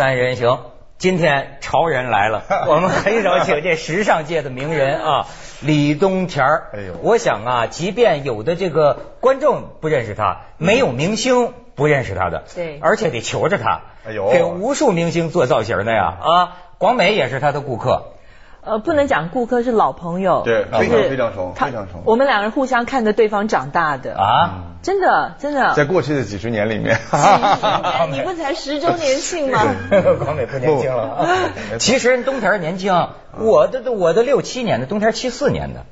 三人行，今天潮人来了，我们很少请这时尚界的名人啊，李东田儿。哎呦。我想啊，即便有的这个观众不认识他，没有明星不认识他的，对。而且得求着他，哎呦。给无数明星做造型的呀。啊，广美也是他的顾客。呃，不能讲顾客是老朋友，对非常非常熟非常熟。我们两个人互相看着对方长大的，啊，真的真的。在过去的几十年里面，哎你不才十周年庆吗？广美不年轻了。啊。其实人东田儿年轻，我的我的六七年的，东田七四年的，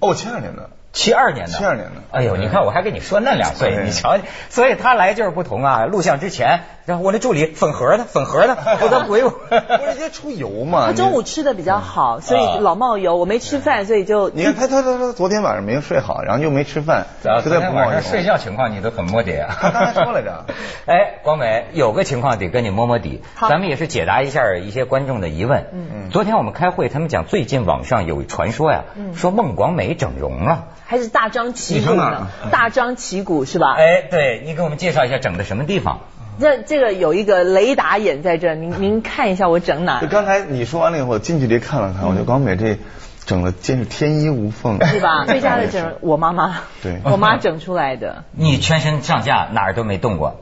哦，七二年的，七二年的，七二年的哎呦，你看我还跟你说那两岁，对你瞧，所以他来就是不同啊。录像之前，然后我那助理粉盒的，粉盒的，我都回我。不是直接出油嘛？他中午吃的比较好，所啊以老冒油。我没吃饭，所以就你看他他他他昨天晚上没有睡好，然后又没吃饭，昨就在不冒油天晚上。睡觉情况你都很摸底啊。他刚才说来着 哎，广美有个情况得跟你摸摸底，好咱们也是解答一下一些观众的疑问。嗯嗯昨天我们开会，他们讲最近网上有传说呀，嗯说孟广美整容了。还是大张旗鼓呢，大张旗鼓是吧？哎，对你给我们介绍一下整的什么地方？这这个有一个雷达眼在这，您 您看一下我整哪就刚才你说完了以后，我近距离看了看，我觉得广美这整的真是天衣无缝，是吧？最佳的整容，我妈妈，对。我妈整出来的。你全身上下哪儿都没动过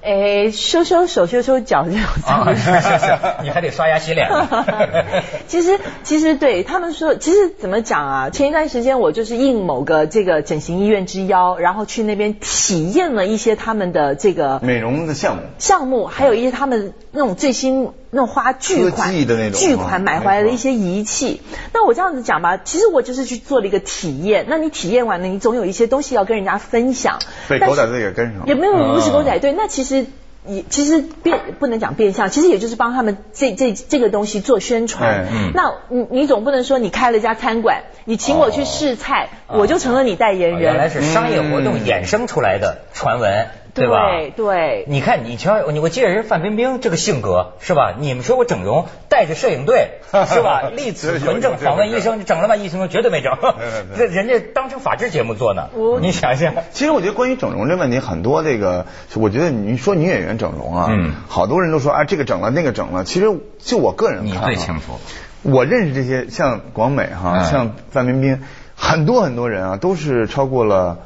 哎，修修手，修修脚 这种。啊？是是是，你还得刷牙洗脸呢。其实，其实对他们说，其实怎么讲啊？前一段时间我就是应某个这个整形医院之邀，然后去那边体验了一些他们的这个美容的项目。项目，还有一些他们那种最新那种花巨款的那种巨款买回来的一些仪器。那我这样子讲吧，其实我就是去做了一个体验。那你体验完了，你总有一些东西要跟人家分享。被狗仔队也跟上了也没有不是狗仔队，那其实。也其实变不能讲变相，其实也就是帮他们这这这个东西做宣传。哎嗯那你你总不能说你开了一家餐馆，你请我去试菜，我就成了你代言人。原来是商业活动嗯衍生出来的传闻，对吧？对对你看，你瞧，你我记得人范冰冰这个性格是吧？你们说我整容，带着摄影队是吧？立此存证，访问医生，整了吗？医生说绝对没整，这人家当成法制节目做呢我。你想想，其实我觉得关于整容这问题，很多这个，我觉得你说女演员整容啊，嗯好多人都说啊这个整了那个整了，其实就我个人你看、啊，最清楚。我认识这些像广美哈、嗯像范冰冰，很多很多人啊，都是超过了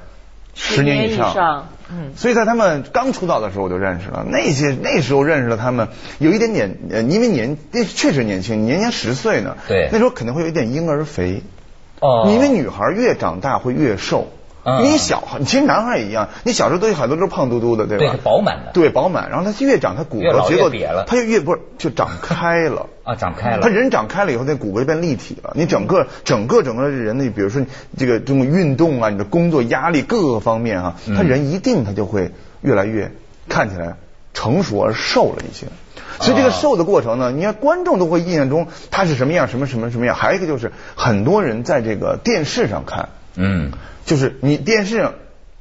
十年以上。上，嗯，所以在他们刚出道的时候我就认识了，那些那时候认识了他们，有一点点呃，因为年那确实年轻，年年十岁呢，对。那时候肯定会有一点婴儿肥，哦。因为女孩越长大会越瘦。嗯你小，其实男孩也一样，你小时候都有很多都是胖嘟嘟的，对吧？对是饱满的对，饱满。然后他越长，他骨骼结构瘪了他就越不是就长开了。啊，长开了他。人长开了以后，那骨骼就变立体了。你整个整个整个人的，比如说这个这种运动啊，你的工作压力各个方面啊，嗯他人一定他就会越来越看起来成熟而瘦了一些。所以这个啊瘦的过程呢，你看观众都会印象中他是什么样，什么什么什么样。还有一个就是很多人在这个电视上看，嗯，就是你电视上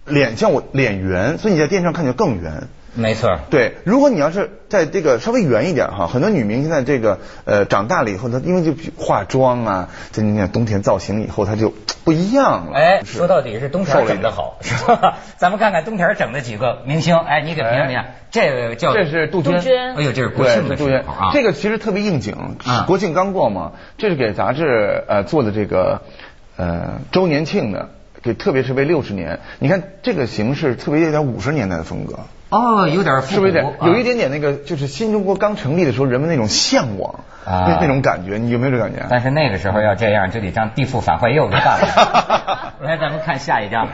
脸像我脸圆，所以你在电视上看起来更圆。没错。对，如果你要是在这个稍微圆一点哈，很多女明星在这个呃长大了以后，她因为就化妆啊，在你看冬天造型以后，她就不一样了。哎，说到底是冬天整的好，是吧？咱们看看冬天整的几个明星，哎，你给评评。这个叫这是杜鹃，哎呦，这是国，庆的杜鹃时候啊。这个其实特别应景啊，国庆刚过嘛，这是给杂志呃做的这个呃周年庆的，给特别是为六十年。你看这个形式特别有点五十年代的风格。哦，有点是不是有点啊有一点点那个，就是新中国刚成立的时候，人们那种向往，啊那那种感觉，你有没有这感觉？但是那个时候要这样，就得让地富反坏右给办了。来，咱们看下一张。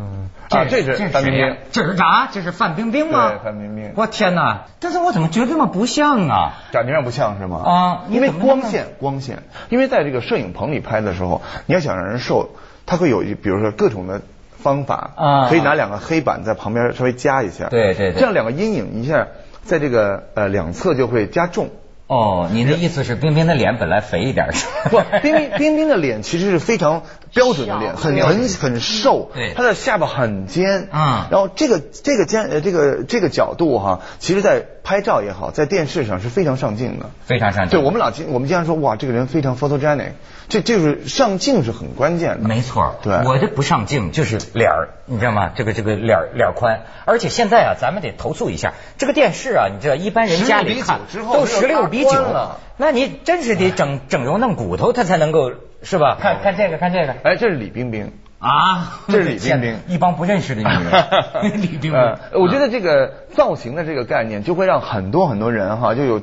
嗯，啊，这是范冰冰，这是啥？这是范冰冰吗？对范冰冰我天哪！但是我怎么觉得这么不像啊？感觉上不像是吗？啊因为光线，光线，因为在这个摄影棚里拍的时候，你要想让人瘦，他会有一，比如说各种的方法，啊可以拿两个黑板在旁边稍微加一下，对对对这样两个阴影一下，在这个呃两侧就会加重。哦，你的意思是冰冰的脸本来肥一点是吧？不，冰冰冰冰的脸其实是非常标准的脸，很很很瘦，对。她的下巴很尖，嗯。然后这个这个尖呃这个这个角度哈，其实在拍照也好，在电视上是非常上镜的，非常上镜。对我们老经我们经常说，哇，这个人非常 photogenic，这就是上镜是很关键的。没错，对，我这不上镜就是脸儿，你知道吗？这个这个脸脸宽，而且现在啊，咱们得投诉一下，这个电视啊，你知道一般人家里看都十六比九。了，那你真是得整整容弄骨头，他才能够是吧？看看这个，看这个，哎，这是李冰冰。啊，这是李冰冰，一帮不认识的女人。李冰冰，我觉得这个造型的这个概念，就会让很多很多人哈，就有。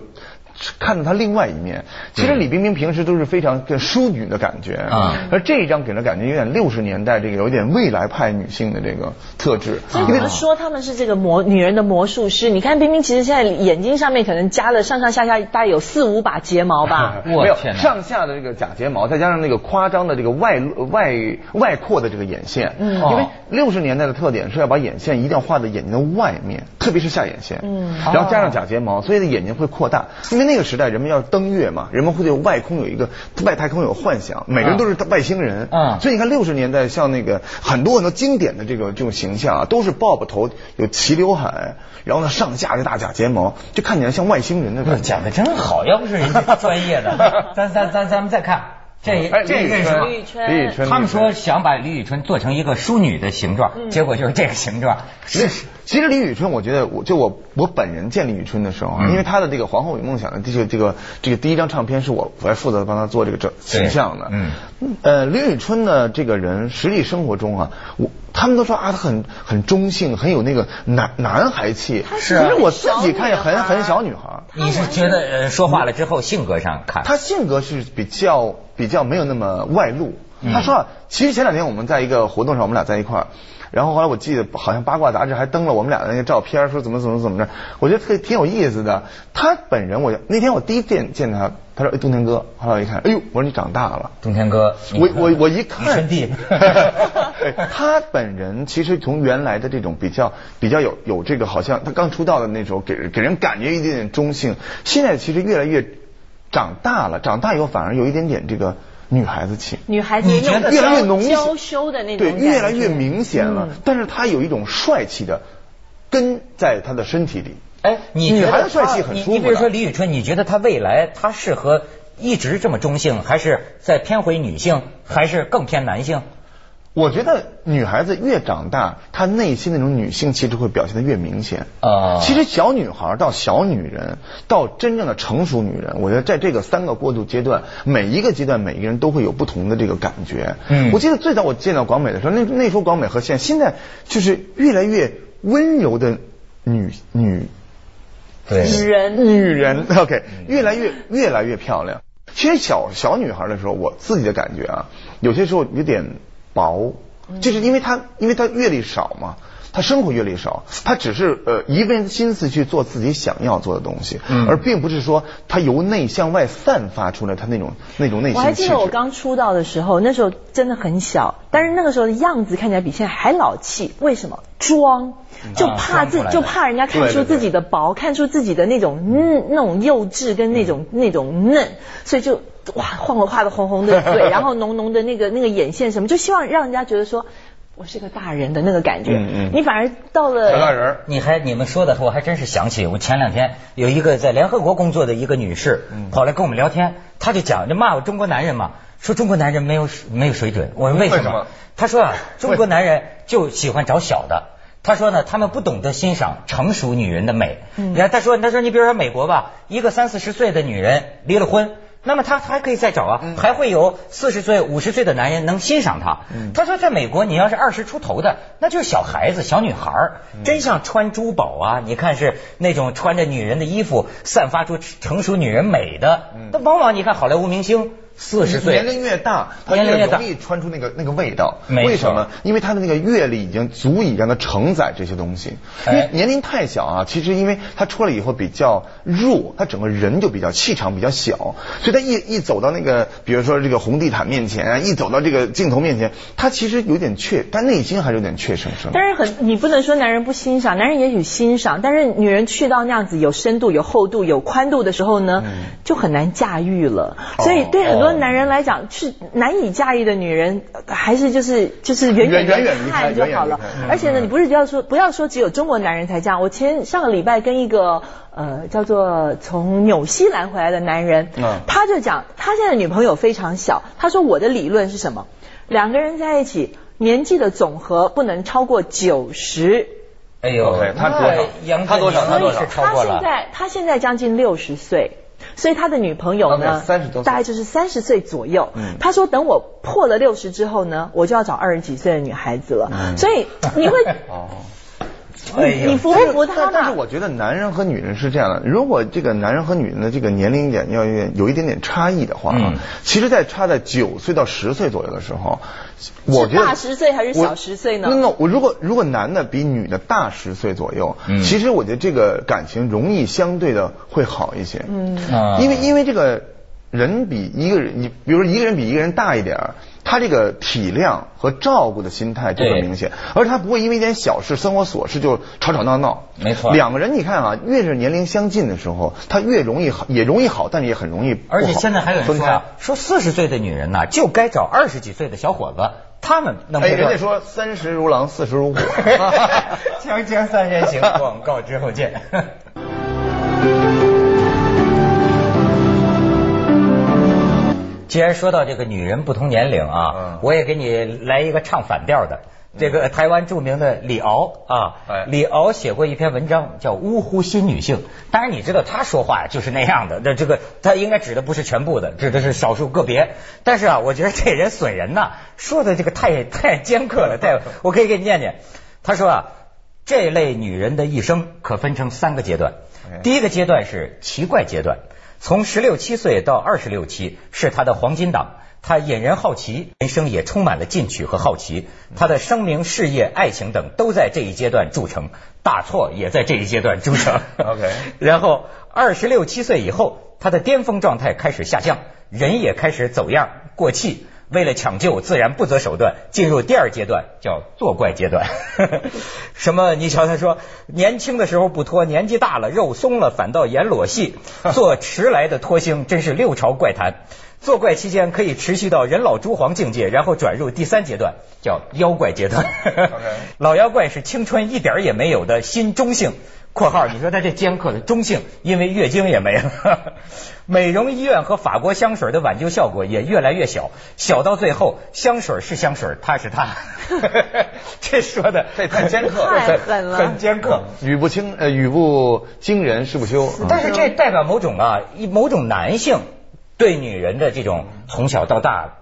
看到她另外一面，其实李冰冰平时都是非常跟淑女的感觉。啊，而这一张给人感觉有点六十年代这个有点未来派女性的这个特质。所以们说他们是这个魔女人的魔术师。你看冰冰其实现在眼睛上面可能加了上上下下大概有四五把睫毛吧，没有上下的这个假睫毛，再加上那个夸张的这个外外外扩的这个眼线，嗯，因为六十年代的特点是要把眼线一定要画在眼睛的外面，特别是下眼线，嗯，然后加上假睫毛，所以的眼睛会扩大，因为。那个时代，人们要登月嘛，人们会对外空有一个外太空有幻想，每个人都是外星人。啊，所以你看六十年代像那个很多很多经典的这个这种形象啊，都是 bob 头，有齐刘海，然后呢上下这大假睫毛，就看起来像外星人的。讲的真好，要不是人家专业的，咱咱咱咱们再看。这这认识吗？李宇春，他们说想把李宇春做成一个淑女的形状，结果就是这个形状。是，其实李宇春，我觉得我就我我本人见李宇春的时候啊，因为她的这个《皇后与梦想》的这个这个这个第一张唱片是我我来负责帮她做这个整形象的。嗯。呃，李宇春呢，这个人实际生活中啊，我他们都说啊，他很很中性，很有那个男男孩气。是。其实我自己看也很很小女孩。你是觉得呃说话了之后性格上看？他性格是比较。比较没有那么外露。他说啊，其实前两天我们在一个活动上，我们俩在一块儿，然后后来我记得好像八卦杂志还登了我们俩的那个照片，说怎么怎么怎么着，我觉得特挺有意思的。他本人，我那天我第一见见他，他说哎，冬天哥，后来我一看，哎呦，我说你长大了，冬天哥，我我我一看，弟，他本人其实从原来的这种比较比较有有这个好像他刚出道的那种给给人感觉一点点中性，现在其实越来越。长大了，长大以后反而有一点点这个女孩子气，女孩子越来越浓娇羞的那种，对，越来越明显了。但是她有一种帅气的根在她的身体里。哎，你女孩子帅气很舒服。你比如说李宇春，你觉得她未来她适合一直这么中性，还是再偏回女性，还是更偏男性？我觉得女孩子越长大，她内心那种女性气质会表现的越明显啊。其实小女孩到小女人到真正的成熟女人，我觉得在这个三个过渡阶段，每一个阶段每一个人都会有不同的这个感觉。嗯，我记得最早我见到广美的时候，那那时候广美和现现在就是越来越温柔的女女女人女人 OK，越来越越来越漂亮。其实小小女孩的时候，我自己的感觉啊，有些时候有点。薄，就是因为他，因为他阅历少嘛，他生活阅历少，他只是呃一份心思去做自己想要做的东西，而并不是说他由内向外散发出来他那种那种内心。我还记得我刚出道的时候，那时候真的很小，但是那个时候的样子看起来比现在还老气。为什么？装，就怕自就怕人家看出自己的薄，看出自己的那种嗯那种幼稚跟那种那种嫩，所以就。哇，画我画的红红的嘴，然后浓浓的那个那个眼线什么，就希望让人家觉得说我是个大人的那个感觉。嗯嗯。你反而到了小大人，你还你们说的，我还真是想起我前两天有一个在联合国工作的一个女士，跑来跟我们聊天，她就讲就骂我中国男人嘛，说中国男人没有没有水准。我说为什么？她说啊，中国男人就喜欢找小的。她说呢，他们不懂得欣赏成熟女人的美。你看，她说她说你比如说美国吧，一个三四十岁的女人离了婚。那么他还可以再找啊，还会有四十岁、五十岁的男人能欣赏他。他说，在美国，你要是二十出头的，那就是小孩子、小女孩儿，真像穿珠宝啊！你看是那种穿着女人的衣服，散发出成熟女人美的。那往往你看好莱坞明星。四十岁年龄越大，他越容易穿出那个那个味道。为什么？因为他的那个阅历已经足以让他承载这些东西。因为年龄太小啊，其实因为他出来以后比较弱，他整个人就比较气场比较小，所以他一一走到那个，比如说这个红地毯面前啊，一走到这个镜头面前，他其实有点怯，但内心还是有点怯生生。但是很，你不能说男人不欣赏，男人也许欣赏，但是女人去到那样子有深度、有厚度、有宽度的时候呢，就很难驾驭了。所以对很多。多男人来讲是难以驾驭的女人，还是就是就是远远远看就好了。而且呢，你不是要说不要说只有中国男人才这样。我前上个礼拜跟一个呃叫做从纽西兰回来的男人，他就讲他现在女朋友非常小，他说我的理论是什么？两个人在一起年纪的总和不能超过九十。哎呦，他多少？他多少？他多少？他现在他现在将近六十岁。所以他的女朋友呢，大概就是三十岁左右。他说等我破了六十之后呢，我就要找二十几岁的女孩子了。所以你会。你服不服他？但是我觉得男人和女人是这样的，如果这个男人和女人的这个年龄点要有一点点差异的话，其实，在差在九岁到十岁左右的时候，我觉得大十岁还是小十岁呢？那我如果如果男的比女的大十岁左右，其实我觉得这个感情容易相对的会好一些。嗯，因为因为这个人比一个人，你比如说一个人比一个人大一点。他这个体谅和照顾的心态就很明显，而他不会因为一点小事、生活琐事就吵吵闹闹。没错，两个人你看啊，越是年龄相近的时候，他越容易好，也容易好，但是也很容易而且现在还有人说，说四十岁的女人呢，就该找二十几岁的小伙子，他们能。哎，人家说三十如狼，四十如虎。锵锵三人行，广告之后见。既然说到这个女人不同年龄啊，我也给你来一个唱反调的。这个台湾著名的李敖啊，李敖写过一篇文章叫《呜呼新女性》。当然你知道他说话就是那样的，那这个他应该指的不是全部的，指的是少数个别。但是啊，我觉得这人损人呐，说的这个太 太尖刻了。太，我可以给你念念。他说啊，这类女人的一生可分成三个阶段，第一个阶段是奇怪阶段。从十六七岁到二十六七是他的黄金档，他引人好奇，人生也充满了进取和好奇。他的声名、事业、爱情等都在这一阶段铸成，大错也在这一阶段铸成。OK，然后二十六七岁以后，他的巅峰状态开始下降，人也开始走样、过气。为了抢救，自然不择手段，进入第二阶段，叫作怪阶段。什么？你瞧，他说年轻的时候不脱，年纪大了肉松了，反倒演裸戏，做迟来的脱星，真是六朝怪谈。作怪期间可以持续到人老珠黄境界，然后转入第三阶段，叫妖怪阶段。老妖怪是青春一点也没有的新中性。括号，你说他这尖刻的中性，因为月经也没了。美容医院和法国香水的挽救效果也越来越小，小到最后香水是香水，他是他。这说的这太尖刻，太狠了，很尖刻，语不惊呃语不惊人誓不休。但是这代表某种啊，某种男性对女人的这种从小到大，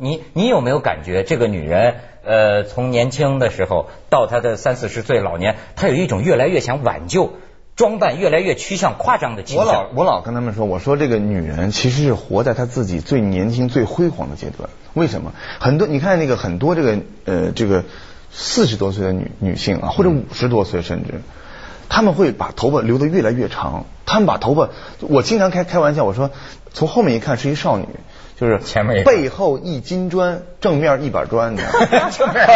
你你有没有感觉这个女人？呃，从年轻的时候到她的三四十岁老年，她有一种越来越想挽救，装扮越来越趋向夸张的倾向。我老我老跟他们说，我说这个女人其实是活在她自己最年轻、最辉煌的阶段。为什么？很多你看那个很多这个呃这个四十多岁的女女性啊，或者五十多岁甚至，他们会把头发留得越来越长。他们把头发，我经常开开玩笑，我说从后面一看是一少女。就是前面背后一金砖，正面一板砖的，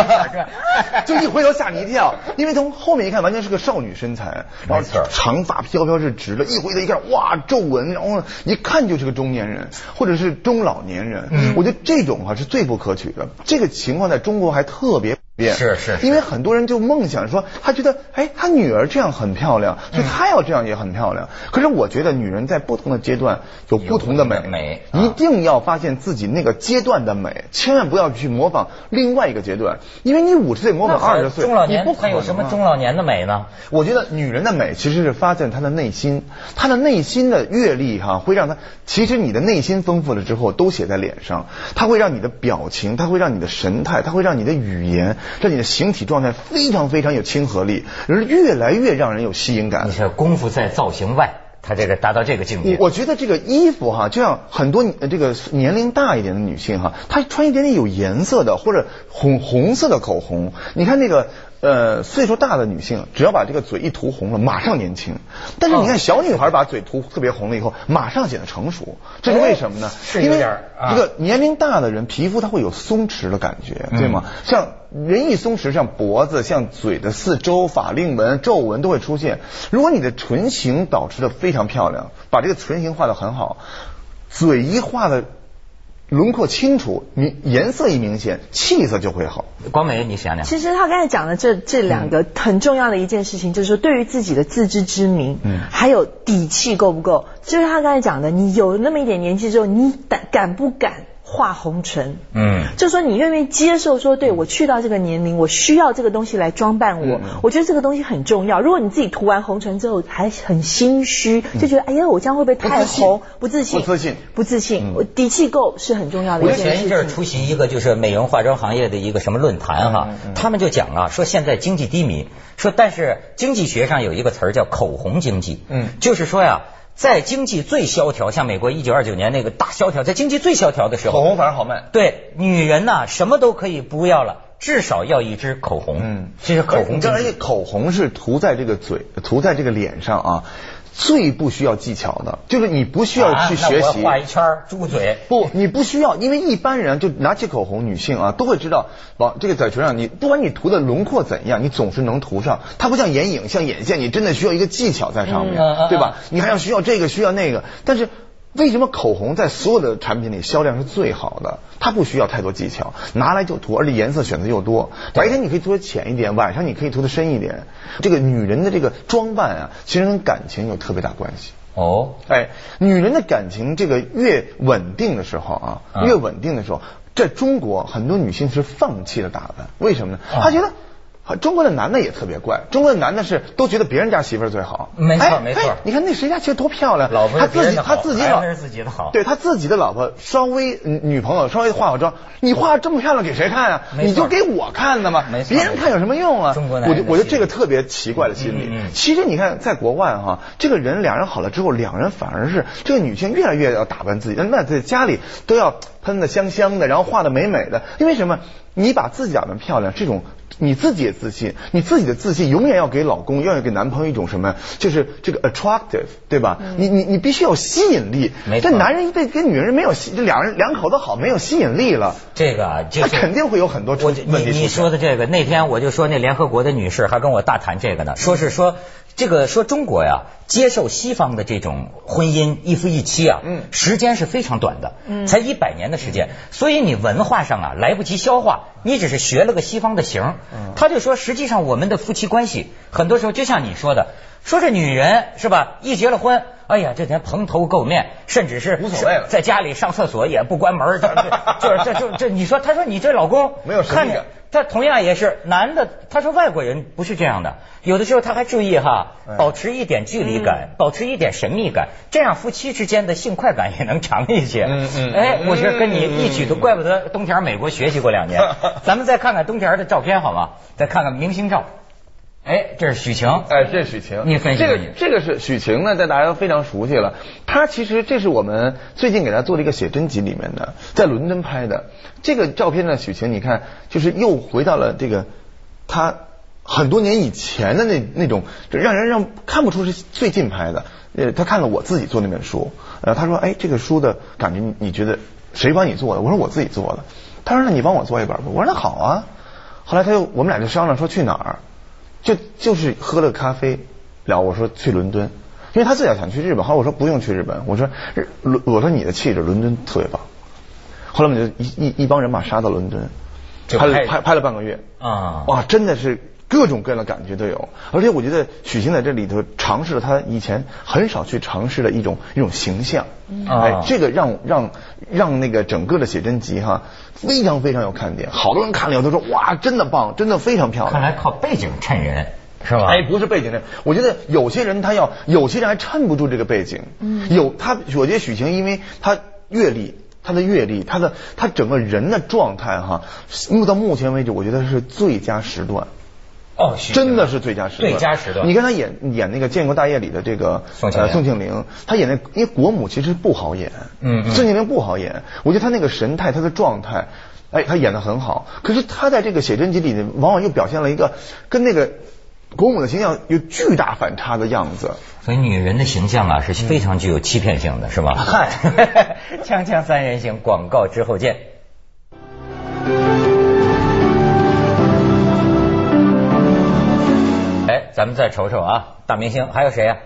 就一回头吓你一跳，因为从后面一看完全是个少女身材，然后长发飘飘是直的，一回头一看哇皱纹，然后一看就是个中年人或者是中老年人，我觉得这种哈是最不可取的，这个情况在中国还特别。是是，因为很多人就梦想说，他觉得哎，他女儿这样很漂亮，所以他要这样也很漂亮。可是我觉得女人在不同的阶段有不同的美，美一定要发现自己那个阶段的美，千万不要去模仿另外一个阶段，因为你五十岁模仿二十岁，中老年不可有什么中老年的美呢？我觉得女人的美其实是发现她的内心，她的内心的阅历哈，会让她其实你的内心丰富了之后都写在脸上，它会让你的表情，它会让你的神态，它会让你的语言，让你的形体。状态非常非常有亲和力，而越来越让人有吸引感。你说功夫在造型外，他这个达到这个境界。我觉得这个衣服哈，就像很多这个年龄大一点的女性哈，她穿一点点有颜色的或者红红色的口红，你看那个。呃，岁数大的女性，只要把这个嘴一涂红了，马上年轻。但是你看小女孩把嘴涂特别红了以后，马上显得成熟。这是为什么呢？是因为这个年龄大的人皮肤它会有松弛的感觉，对吗？像人一松弛，像脖子、像嘴的四周法令纹、皱纹都会出现。如果你的唇形保持的非常漂亮，把这个唇形画的很好，嘴一画的。轮廓清楚，你颜色一明显，气色就会好。光美，你想想，其实他刚才讲的这这两个很重要的一件事情，就是说对于自己的自知之明，嗯，还有底气够不够，就是他刚才讲的，你有那么一点年纪之后，你敢敢不敢？画红唇，嗯，就说你愿不愿意接受说，对我去到这个年龄，我需要这个东西来装扮我，我觉得这个东西很重要。如果你自己涂完红唇之后还很心虚，就觉得哎呀，我这样会不会太红？不自信，不自信，不自信。我底气够是很重要的。我前一阵出席一个就是美容化妆行业的一个什么论坛哈，他们就讲啊，说现在经济低迷，说但是经济学上有一个词儿叫口红经济，嗯，就是说呀。在经济最萧条，像美国一九二九年那个大萧条，在经济最萧条的时候，口红反而好卖。对，女人呐，什么都可以不要了，至少要一支口红。嗯，这是口红。这而且口红是涂在这个嘴，涂在这个脸上啊。最不需要技巧的，就是你不需要去学习画一圈猪嘴。不，你不需要，因为一般人就拿起口红，女性啊都会知道，往这个嘴唇上，你不管你涂的轮廓怎样，你总是能涂上。它不像眼影，像眼线，你真的需要一个技巧在上面，对吧？你还要需要这个，需要那个，但是。为什么口红在所有的产品里销量是最好的？它不需要太多技巧，拿来就涂，而且颜色选择又多。白天你可以涂的浅一点，晚上你可以涂的深一点。这个女人的这个装扮啊，其实跟感情有特别大关系。哦，哎，女人的感情这个越稳定的时候啊，越稳定的时候，在中国很多女性是放弃了打扮，为什么呢？她觉得。中国的男的也特别怪，中国的男的是都觉得别人家媳妇儿最好，没错没错。你看那谁家媳妇多漂亮，老婆他自己他自己老自己的好，对他自己的老婆稍微女朋友稍微化化妆，你化这么漂亮给谁看啊？你就给我看的吗？别人看有什么用啊？中国男我就我觉得这个特别奇怪的心理。其实你看在国外哈，这个人两人好了之后，两人反而是这个女性越来越要打扮自己，那在家里都要喷的香香的，然后画的美美的，因为什么？你把自己打扮漂亮，这种。你自己也自信，你自己的自信永远要给老公，要给男朋友一种什么？就是这个 attractive，对吧？你你你必须有吸引力。这男人对跟女人没有吸，这两人两口子好没有吸引力了。这个他肯定会有很多问题。你你说的这个，那天我就说那联合国的女士还跟我大谈这个呢，说是说。这个说中国呀，接受西方的这种婚姻一夫一妻啊，嗯，时间是非常短的，嗯，才一百年的时间，所以你文化上啊来不及消化，你只是学了个西方的形，嗯，他就说实际上我们的夫妻关系很多时候就像你说的，说这女人是吧，一结了婚，哎呀这天蓬头垢面，甚至是无所谓了，在家里上厕所也不关门，就 是这就这你说他说你这老公没有看着。他同样也是男的，他说外国人不是这样的，有的时候他还注意哈，保持一点距离感，保持一点神秘感，这样夫妻之间的性快感也能长一些。嗯嗯，哎，我觉得跟你一举都，怪不得东田美国学习过两年。咱们再看看东田的照片好吗？再看看明星照。哎，这是许晴。哎，这是许晴。你分析这个，这个是许晴呢，在大家都非常熟悉了。她其实这是我们最近给她做了一个写真集里面的，在伦敦拍的这个照片呢。许晴，你看，就是又回到了这个她很多年以前的那那种，让人让看不出是最近拍的。呃，他看了我自己做那本书，呃，他说，哎，这个书的感觉，你觉得谁帮你做的？我说我自己做的。他说，那你帮我做一本吧。我说那好啊。后来他又我们俩就商量说去哪儿。就就是喝了咖啡聊，我说去伦敦，因为他自己想去日本，后来我说不用去日本，我说日伦我说你的气质伦敦特别棒，后来我们就一一一帮人马杀到伦敦，拍了拍拍了半个月啊，哇真的是各种各样的感觉都有，而且我觉得许昕在这里头尝试了他以前很少去尝试的一种一种形象，哎这个让让让那个整个的写真集哈。非常非常有看点，好多人看了以后都说哇，真的棒，真的非常漂亮。看来靠背景衬人是吧？哎，不是背景衬，我觉得有些人他要，有些人还衬不住这个背景。嗯，有他，我觉得许晴，因为他阅历，他的阅历，他的他整个人的状态哈，目到目前为止，我觉得是最佳时段。哦，真的是最佳时段。最佳时段。你看他演演那个《建国大业》里的这个宋宋庆龄，他演那因为国母其实不好演，嗯，宋庆龄不好演。我觉得他那个神态，他的状态，哎，他演的很好。可是他在这个写真集里呢，往往又表现了一个跟那个国母的形象有巨大反差的样子。所以女人的形象啊是非常具有欺骗性的，是吧？嗨，锵锵三人行，广告之后见。咱们再瞅瞅啊，大明星还有谁呀？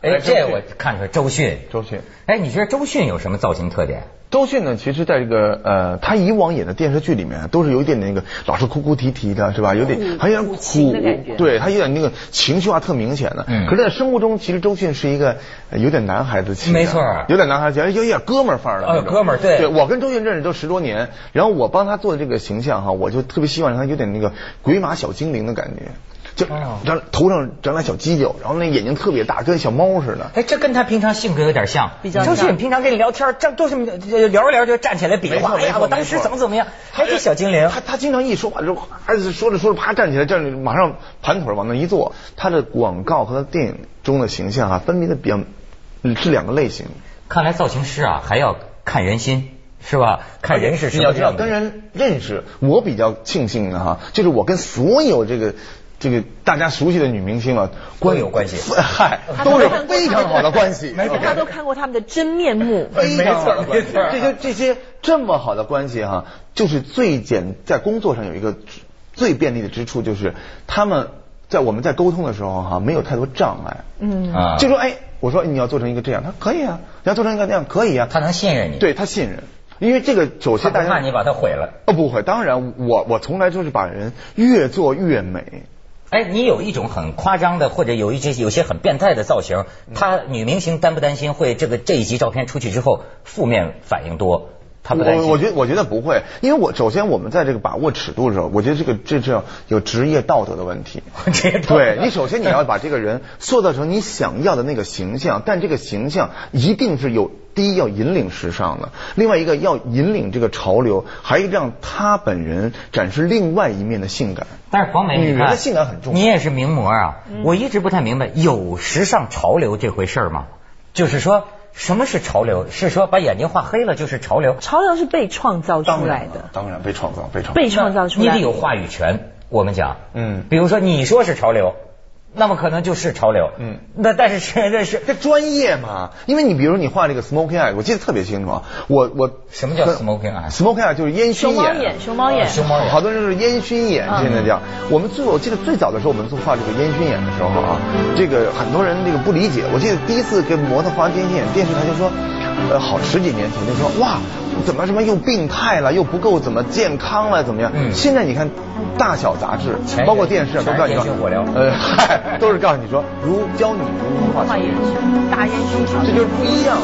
哎，这我看出来，周迅。周迅。哎，你觉得周迅有什么造型特点？周迅呢，其实在这个呃，她以往演的电视剧里面，都是有一点那个老是哭哭啼啼的，是吧？有点还有点苦。对，她有点那个情绪化特明显的。嗯。可是，在生活中，其实周迅是一个有点男孩子气。没错。有点男孩子气，有点哥们儿范儿的。呃，哥们儿，对。对我跟周迅认识都十多年，然后我帮她做的这个形象哈，我就特别希望让她有点那个鬼马小精灵的感觉。就长头上长俩小犄角，然后那眼睛特别大，跟小猫似的。哎，这跟他平常性格有点像。周迅平常跟你聊天，这都是聊着聊着就站起来比划。哎呀，我当时怎么怎么样？还是小精灵。他他经常一说话就还是说着说着啪站起来，这样马上盘腿往那一坐。他的广告和他电影中的形象啊，分别的比较是两个类型。看来造型师啊，还要看人心，是吧？看人是什么样。你要知道跟人认识，我比较庆幸的哈，就是我跟所有这个。这个大家熟悉的女明星啊，关有关系，嗨，都是非常好的关系。没错，他都看过他们的真面目。非常好的关系。这些这些这么好的关系哈，就是最简在工作上有一个最便利的之处，就是他们在我们在沟通的时候哈，没有太多障碍。嗯啊，就说哎，我说你要做成一个这样，他可以啊；你要做成一个那样，可以啊。他能信任你，对他信任，因为这个首先大家怕你把他毁了。哦，不会，当然我我从来就是把人越做越美。哎，你有一种很夸张的，或者有一些有些很变态的造型，她女明星担不担心会这个这一集照片出去之后负面反应多？她不担心？我觉得我觉得不会，因为我首先我们在这个把握尺度的时候，我觉得这个这这有职业道德的问题。对你首先你要把这个人塑造成你想要的那个形象，但这个形象一定是有。第一要引领时尚的，另外一个要引领这个潮流，还有让他本人展示另外一面的性感。但是黄梅，女人的性感很重要。你也是名模啊，我一直不太明白有时尚潮流这回事吗？就是说什么是潮流？是说把眼睛画黑了就是潮流？潮流是被创造出来的，当然被创造，被创被创造出来。你得有话语权。我们讲，嗯，比如说你说是潮流。那么可能就是潮流，嗯，那但是 现在是这专业嘛？因为你比如你画这个 smoking eye，我记得特别清楚啊。我我什么叫 smoking eye？smoking eye 就是烟熏眼，熊猫眼，熊猫眼，好多人是烟熏眼，现在叫。我们最我记得最早的时候，我们做画这个烟熏眼的时候啊，这个很多人这个不理解。我记得第一次给模特画烟熏眼，电视台就说，呃，好十几年前就说，哇，怎么什么又病态了，又不够怎么健康了，怎么样？嗯。现在你看。大小杂志，包括电视都告诉你说，呃，嗨，都是告诉你说，如教你如何画烟熏，大烟熏，这就是不一样。